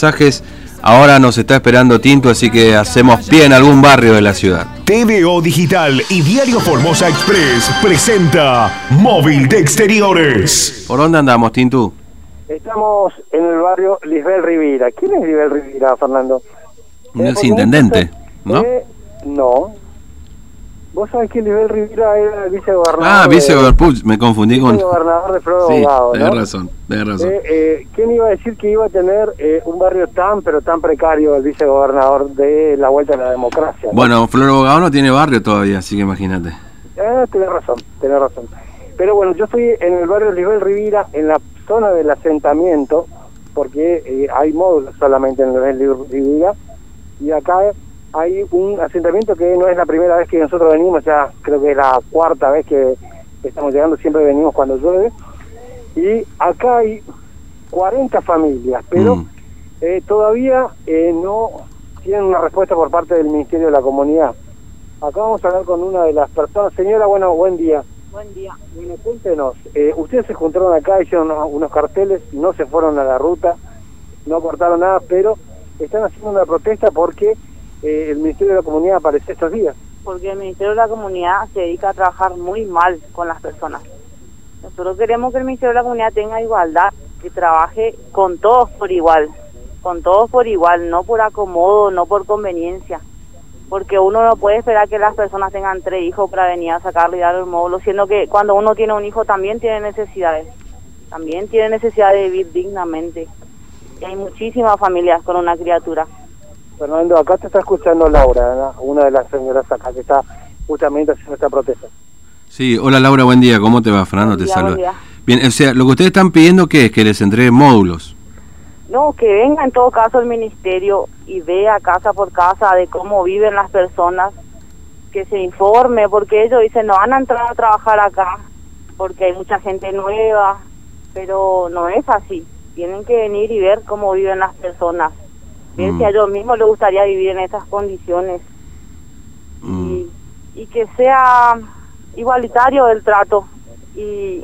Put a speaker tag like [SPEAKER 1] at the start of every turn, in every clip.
[SPEAKER 1] mensajes. Ahora nos está esperando Tinto, así que hacemos pie en algún barrio de la ciudad.
[SPEAKER 2] TVO Digital y Diario Formosa Express presenta Móvil de Exteriores.
[SPEAKER 1] ¿Por dónde andamos, Tintu?
[SPEAKER 3] Estamos en el barrio Lisbel Rivera. ¿Quién es Lisbel Rivera, Fernando?
[SPEAKER 1] Un
[SPEAKER 3] Eh,
[SPEAKER 1] ex
[SPEAKER 3] porque
[SPEAKER 1] intendente, ¿no?
[SPEAKER 3] eh, no. Vos sabés que Lisbel Rivera era el vicegobernador.
[SPEAKER 1] Ah,
[SPEAKER 3] de-
[SPEAKER 1] vicegobernador, me confundí con...
[SPEAKER 3] vicegobernador de Flor
[SPEAKER 1] Sí, tenés
[SPEAKER 3] ¿no?
[SPEAKER 1] razón, tenés razón.
[SPEAKER 3] Eh, eh, ¿Quién iba a decir que iba a tener eh, un barrio tan, pero tan precario el vicegobernador de la vuelta a la democracia? ¿no?
[SPEAKER 1] Bueno, Flor Abogado no tiene barrio todavía, así que imagínate.
[SPEAKER 3] Eh, tenés razón, tenés razón. Pero bueno, yo estoy en el barrio Lisbel Rivera, en la zona del asentamiento, porque eh, hay módulos solamente en el Lisbel Rivera, y acá hay un asentamiento que no es la primera vez que nosotros venimos, ya creo que es la cuarta vez que estamos llegando, siempre venimos cuando llueve, y acá hay 40 familias, pero
[SPEAKER 1] Mm.
[SPEAKER 3] eh, todavía eh, no tienen una respuesta por parte del Ministerio de la Comunidad. Acá vamos a hablar con una de las personas. Señora, bueno, buen día.
[SPEAKER 4] Buen día.
[SPEAKER 3] Bueno, cuéntenos, eh, ustedes se juntaron acá, hicieron unos, unos carteles, no se fueron a la ruta, no cortaron nada, pero están haciendo una protesta porque eh, el Ministerio de la Comunidad aparece estos días.
[SPEAKER 4] Porque el Ministerio de la Comunidad se dedica a trabajar muy mal con las personas. Nosotros queremos que el Ministerio de la Comunidad tenga igualdad, que trabaje con todos por igual, con todos por igual, no por acomodo, no por conveniencia. Porque uno no puede esperar que las personas tengan tres hijos para venir a sacarle y dar el módulo, siendo que cuando uno tiene un hijo también tiene necesidades, también tiene necesidad de vivir dignamente. Y hay muchísimas familias con una criatura.
[SPEAKER 3] Fernando, acá te está escuchando Laura, ¿no? una de las señoras acá que está justamente haciendo esta protesta.
[SPEAKER 1] Sí, hola Laura, buen día, ¿cómo te va? Fernando
[SPEAKER 4] Buen
[SPEAKER 1] te
[SPEAKER 4] día,
[SPEAKER 1] saluda.
[SPEAKER 4] buen día.
[SPEAKER 1] Bien, o sea, lo que ustedes están pidiendo ¿qué es? Que les entreguen módulos.
[SPEAKER 4] No, que venga en todo caso el ministerio y vea casa por casa de cómo viven las personas, que se informe, porque ellos dicen no van a entrar a trabajar acá, porque hay mucha gente nueva, pero no es así. Tienen que venir y ver cómo viven las personas, ver
[SPEAKER 1] Mm.
[SPEAKER 4] si a ellos mismos les gustaría vivir en esas condiciones
[SPEAKER 1] Mm.
[SPEAKER 4] y, y que sea igualitario el trato y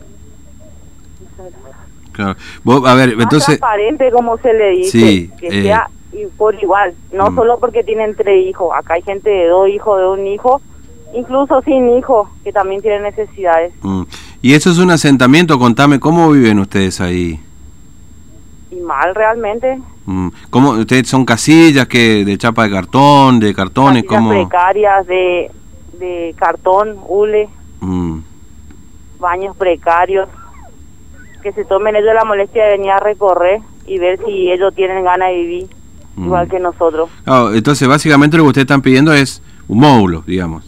[SPEAKER 1] Claro. Vos, a ver,
[SPEAKER 4] más
[SPEAKER 1] entonces...
[SPEAKER 4] transparente como se le dice
[SPEAKER 1] Sí,
[SPEAKER 4] que
[SPEAKER 1] eh,
[SPEAKER 4] sea por igual no
[SPEAKER 1] Mm.
[SPEAKER 4] solo porque tienen tres hijos acá hay gente de dos hijos de un hijo incluso sin hijos que también tienen necesidades
[SPEAKER 1] mm. Y eso es un asentamiento, contame, ¿cómo viven ustedes ahí?
[SPEAKER 4] y mal realmente
[SPEAKER 1] ¿Cómo, ¿Ustedes son casillas que de chapa de cartón, de cartones?
[SPEAKER 4] casillas
[SPEAKER 1] ¿Cómo?
[SPEAKER 4] precarias de de cartón hule
[SPEAKER 1] Mm,
[SPEAKER 4] baños precarios que se tomen ellos la molestia de venir a recorrer y ver si ellos tienen ganas de vivir
[SPEAKER 1] Mm.
[SPEAKER 4] igual que nosotros
[SPEAKER 1] Ah, entonces, básicamente lo que ustedes están pidiendo es un módulo, digamos.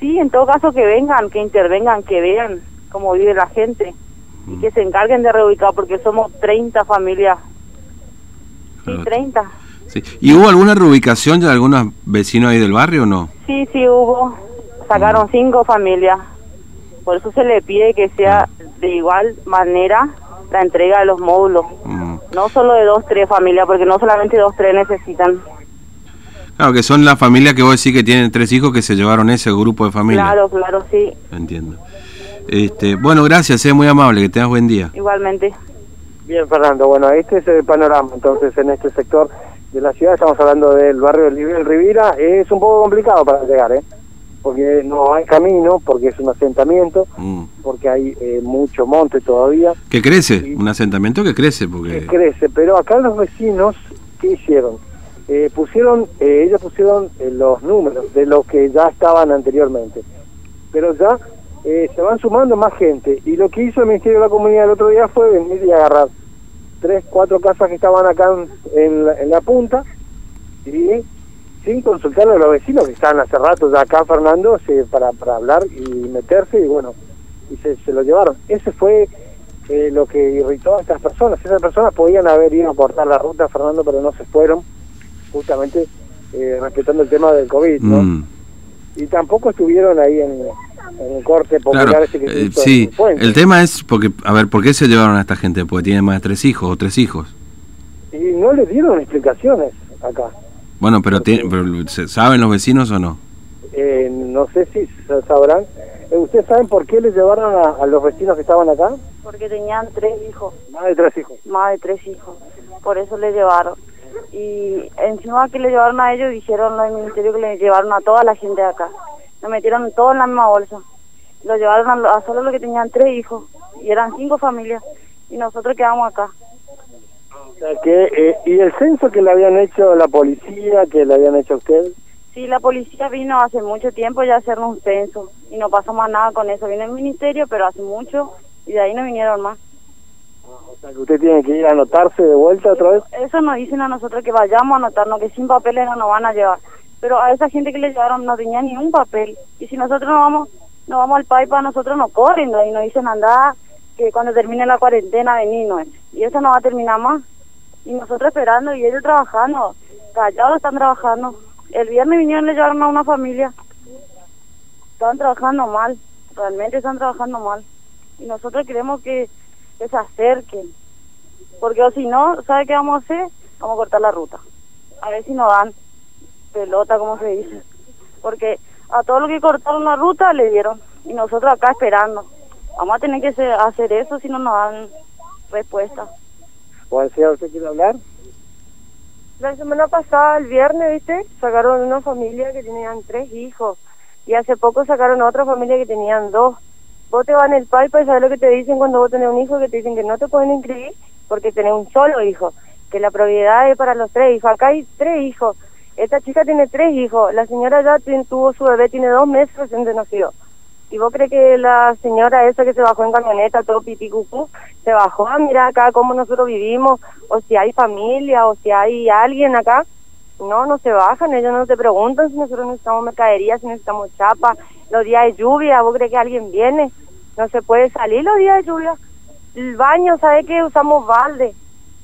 [SPEAKER 4] Sí, en todo caso que vengan, que intervengan, que vean cómo vive la gente
[SPEAKER 1] Mm.
[SPEAKER 4] y que se encarguen de reubicar porque somos 30 familias. Sí,
[SPEAKER 1] Claro.
[SPEAKER 4] 30.
[SPEAKER 1] Sí. ¿Y hubo alguna reubicación de algunos vecinos ahí del barrio o no?
[SPEAKER 4] Sí, sí hubo.
[SPEAKER 1] Mm.
[SPEAKER 4] Sacaron cinco familias. Por eso se le pide que sea de igual manera la entrega de los módulos.
[SPEAKER 1] Mm.
[SPEAKER 4] No solo de dos, tres familias, porque no solamente dos, tres necesitan.
[SPEAKER 1] Claro, que son las familias que vos decís que tienen tres hijos que se llevaron ese grupo de familias.
[SPEAKER 4] Claro, claro, sí,
[SPEAKER 1] Entiendo. Este, bueno, gracias, es muy amable, que tengas buen día.
[SPEAKER 4] igualmente.
[SPEAKER 3] Bien, Fernando, bueno, este es el panorama entonces en este sector de la ciudad. Estamos hablando del barrio de Lisbel Rivera. Es un poco complicado para llegar, ¿eh? Porque no hay camino, porque es un asentamiento,
[SPEAKER 1] Mm.
[SPEAKER 3] porque hay eh, mucho monte todavía.
[SPEAKER 1] Que crece, un asentamiento que crece, porque...
[SPEAKER 3] que crece, pero acá los vecinos, ¿qué hicieron? Eh, pusieron, eh, ellos pusieron eh, los números de los que ya estaban anteriormente, pero ya eh, se van sumando más gente, y lo que hizo el Ministerio de la Comunidad el otro día fue venir y agarrar tres, cuatro casas que estaban acá en, en la, en la punta, y sin consultarle a los vecinos que estaban hace rato ya acá, Fernando, se- para, para hablar y meterse, y bueno, y se, se lo llevaron. Ese fue eh, lo que irritó a estas personas. Esas personas podían haber ido a cortar la ruta, Fernando, pero no se fueron, justamente eh, respetando el tema del COVID, ¿no?
[SPEAKER 1] Mm.
[SPEAKER 3] Y tampoco estuvieron ahí en, en el corte popular
[SPEAKER 1] Claro,
[SPEAKER 3] ese que
[SPEAKER 1] eh, sí, el tema es porque, a ver, ¿por qué se llevaron a esta gente? Porque tienen más de tres hijos o tres hijos.
[SPEAKER 3] Y no le dieron explicaciones acá.
[SPEAKER 1] Bueno, pero, tiene- pero ¿se- ¿saben los vecinos o no?
[SPEAKER 3] Eh, no sé si sa- sabrán. Eh, ¿Ustedes saben por qué le llevaron a, a los vecinos que estaban acá?
[SPEAKER 4] Porque tenían tres hijos,
[SPEAKER 3] Más de tres hijos.
[SPEAKER 4] más de tres hijos. Por eso le llevaron.
[SPEAKER 5] Y encima que le llevaron a ellos, dijeron del ministerio que le llevaron a toda la gente de acá. Nos metieron todo en la misma bolsa. Lo llevaron a, lo- a solo los que tenían tres hijos. Y eran cinco familias. Y nosotros quedamos acá.
[SPEAKER 3] O sea que, eh, ¿Y el censo que le habían hecho la policía, que le habían hecho a usted?
[SPEAKER 5] Sí, la policía vino hace mucho tiempo ya a hacernos un censo. Y no pasó más nada con eso. Vino el ministerio, pero hace mucho. Y de ahí no vinieron más.
[SPEAKER 3] O sea que usted tiene que ir a anotarse de vuelta otra vez.
[SPEAKER 5] Eso nos dicen a nosotros que vayamos a anotarnos, que sin papeles no nos van a llevar. Pero a esa gente que le llevaron no tenía ni un papel. Y si nosotros no vamos no vamos al país, para nosotros nos corren ¿no? y nos dicen anda que cuando termine la cuarentena venimos. Y eso no va a terminar más. Y nosotros esperando y ellos trabajando. Callados están trabajando. El viernes vinieron y le llevaron a una familia. Están trabajando mal. Realmente están trabajando mal. Y nosotros queremos que, que se acerquen. Porque o si no, ¿sabe qué vamos a hacer? Vamos a cortar la ruta. A ver si nos dan pelota, como se dice. Porque a todos los que cortaron la ruta le dieron. Y nosotros acá esperando. Vamos a tener que hacer eso si no nos dan respuesta.
[SPEAKER 3] Juan, señor, ¿usted quiere hablar?
[SPEAKER 6] La semana pasada, el viernes, ¿viste? Sacaron una familia que tenían tres hijos. Y hace poco sacaron otra familia que tenían dos. Vos te vas en el PAIPA y sabes lo que te dicen cuando vos tenés un hijo, que te dicen que no te pueden inscribir porque tenés un solo hijo. Que la propiedad es para los tres hijos. Acá hay tres hijos. Esta chica tiene tres hijos. La señora ya tuvo su bebé, tiene dos meses recién de nacido. ¿Y vos crees que la señora esa que se bajó en camioneta, todo pipí cucú, se bajó a mirar acá cómo nosotros vivimos, o si hay familia, o si hay alguien acá? No, no se bajan, ellos no te preguntan si nosotros necesitamos mercadería, si necesitamos chapa, los días de lluvia, ¿vos crees que alguien viene? No se puede salir los días de lluvia. El baño, ¿sabe que Usamos balde.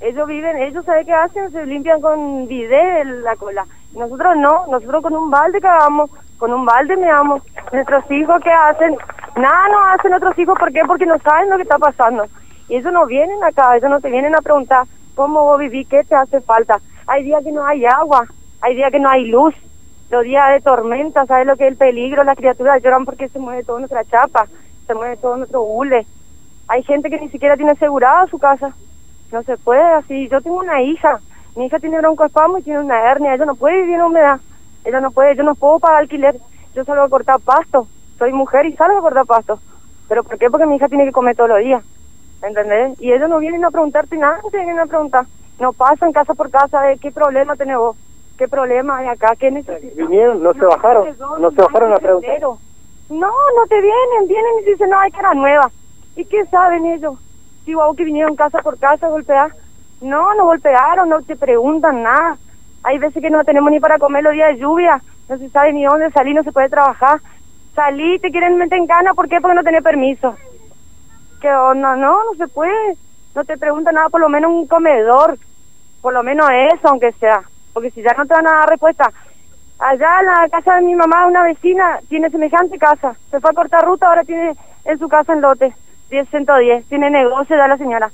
[SPEAKER 6] Ellos viven, ellos, ¿sabe qué hacen? Se limpian con bidet la cola. Nosotros no, nosotros con un balde cagamos, con un balde meamos. Nuestros hijos, ¿qué hacen? Nada no hacen nuestros hijos, ¿por qué? Porque no saben lo que está pasando. Y ellos no vienen acá, ellos no te vienen a preguntar cómo vos vivís, qué te hace falta. Hay días que no hay agua, hay días que no hay luz, los días de tormenta, ¿sabes lo que es el peligro? Las criaturas lloran porque se mueve toda nuestra chapa, se mueve todo nuestro hule. Hay gente que ni siquiera tiene asegurada su casa. No se puede así. Yo tengo una hija. Mi hija tiene broncoespasmo y tiene una hernia. Ella no puede vivir en humedad. Ella no puede. Yo no puedo pagar alquiler. Yo salgo a cortar pasto. Soy mujer y salgo a cortar pasto. ¿Pero por qué? Porque mi hija tiene que comer todos los días. ¿Entendés? Y ellos no vienen a preguntarte nada, no te vienen a preguntar. No pasan casa por casa de qué problema tenés vos, qué problema hay acá, qué necesitas.
[SPEAKER 3] Vinieron, no se bajaron, no se bajaron a preguntar.
[SPEAKER 6] No, no te vienen, vienen y dicen, no, hay cara nueva. ¿Y qué saben ellos? Si vos que vinieron casa por casa a golpear. No, no golpearon, no te preguntan nada. Hay veces que no tenemos ni para comer los días de lluvia, no se sabe ni dónde salir, no se puede trabajar. Salí, te quieren meter en cana, ¿por qué? Porque no tenés permiso. ¿Qué onda? No, no se puede. No te preguntan nada, por lo menos un comedor. Por lo menos eso, aunque sea. Porque si ya no te van a dar respuesta. Allá en la casa de mi mamá, una vecina, tiene semejante casa. Se fue a cortar ruta, ahora tiene en su casa en lote. 10, 110. Tiene negocio ya la señora.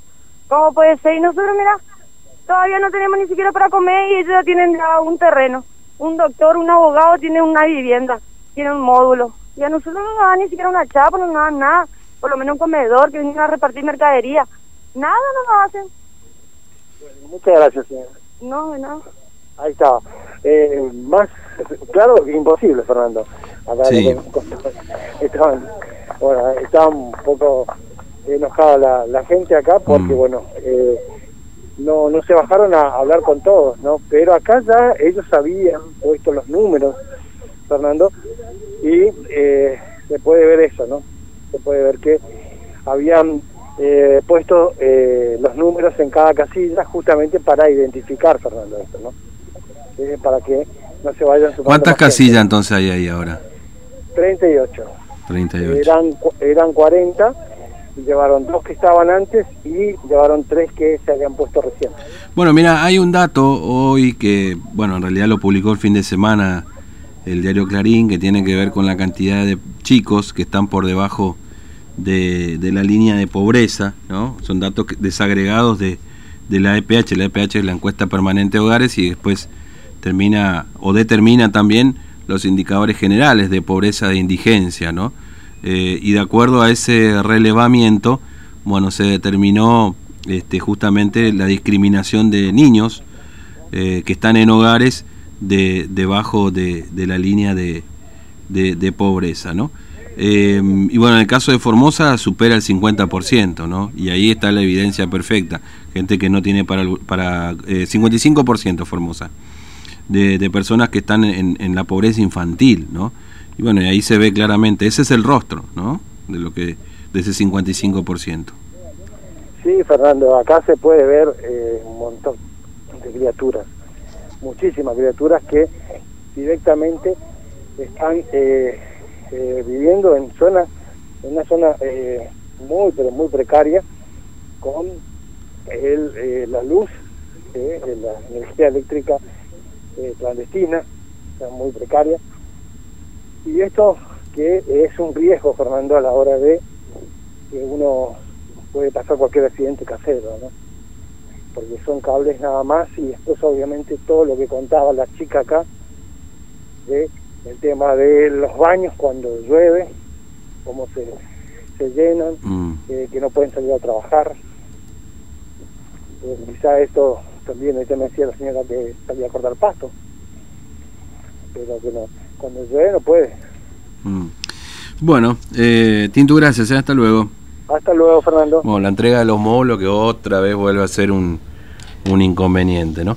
[SPEAKER 6] ¿Cómo puede ser? Y nosotros, mira, todavía no tenemos ni siquiera para comer y ellos ya tienen ya un terreno. Un doctor, un abogado tiene una vivienda, tiene un módulo. Y a nosotros no nos dan ni siquiera una chapa, no nos dan nada. Por lo menos un comedor que vienen a repartir mercadería. Nada no nos hacen.
[SPEAKER 3] Muchas gracias, señora.
[SPEAKER 6] No, no.
[SPEAKER 3] Ahí estaba. Eh, más, claro, imposible, Fernando. Acá
[SPEAKER 1] Sí.
[SPEAKER 3] estaban, bueno, estaba un poco enojada la, la gente acá porque,
[SPEAKER 1] Mm.
[SPEAKER 3] bueno, eh, no, no se bajaron a hablar con todos, ¿no? Pero acá ya ellos habían puesto los números, Fernando, y eh, se puede ver eso, ¿no? Se puede ver que habían eh, puesto eh, los números en cada casilla justamente para identificar, Fernando, esto, ¿no? Para que no se vayan sumando
[SPEAKER 1] ¿Cuántas
[SPEAKER 3] gente.
[SPEAKER 1] casillas entonces hay ahí ahora?
[SPEAKER 3] 38.
[SPEAKER 1] 38.
[SPEAKER 3] Eran, eran 40, y llevaron dos que estaban antes y llevaron tres que se habían puesto recién.
[SPEAKER 1] Bueno, mira, hay un dato hoy que, bueno, en realidad lo publicó el fin de semana el diario Clarín, que tiene que ver con la cantidad de chicos que están por debajo de, de la línea de pobreza, ¿no? Son datos desagregados de, de la EPH. La EPH es la encuesta permanente de hogares y después termina o determina también los indicadores generales de pobreza e indigencia, ¿no? Eh, y de acuerdo a ese relevamiento, bueno, se determinó este, justamente la discriminación de niños eh, que están en hogares de, debajo de, la línea de, pobreza, ¿no? Eh, y bueno, en el caso de Formosa supera el 50%, ¿no? Y ahí está la evidencia perfecta. Gente que no tiene para... para eh, 55% Formosa. De, personas que están en, la pobreza infantil, ¿no? Y bueno, y ahí se ve claramente, ese es el rostro, ¿no? De lo que de ese 55%.
[SPEAKER 3] Sí, Fernando, acá se puede ver eh, un montón de criaturas, muchísimas criaturas que directamente están eh, eh, viviendo en zona, en una zona eh, muy pero muy precaria, con el, la luz, la energía eléctrica clandestina, muy precaria, y esto que es un riesgo, Fernando, a la hora de que uno puede pasar cualquier accidente casero, ¿no? Porque son cables nada más y después obviamente todo lo que contaba la chica acá de el tema de los baños cuando llueve, cómo se, se llenan,
[SPEAKER 1] Mm.
[SPEAKER 3] eh, que no pueden salir a trabajar. Eh, quizá esto también, ahorita me decía la señora que salía a cortar pasto, pero que no, cuando llueve no puede.
[SPEAKER 1] Mm. Bueno, eh, Tintu, gracias, ¿eh? hasta luego.
[SPEAKER 3] Hasta luego, Fernando.
[SPEAKER 1] Bueno, la entrega de los módulos que otra vez vuelve a ser un, un inconveniente, ¿no?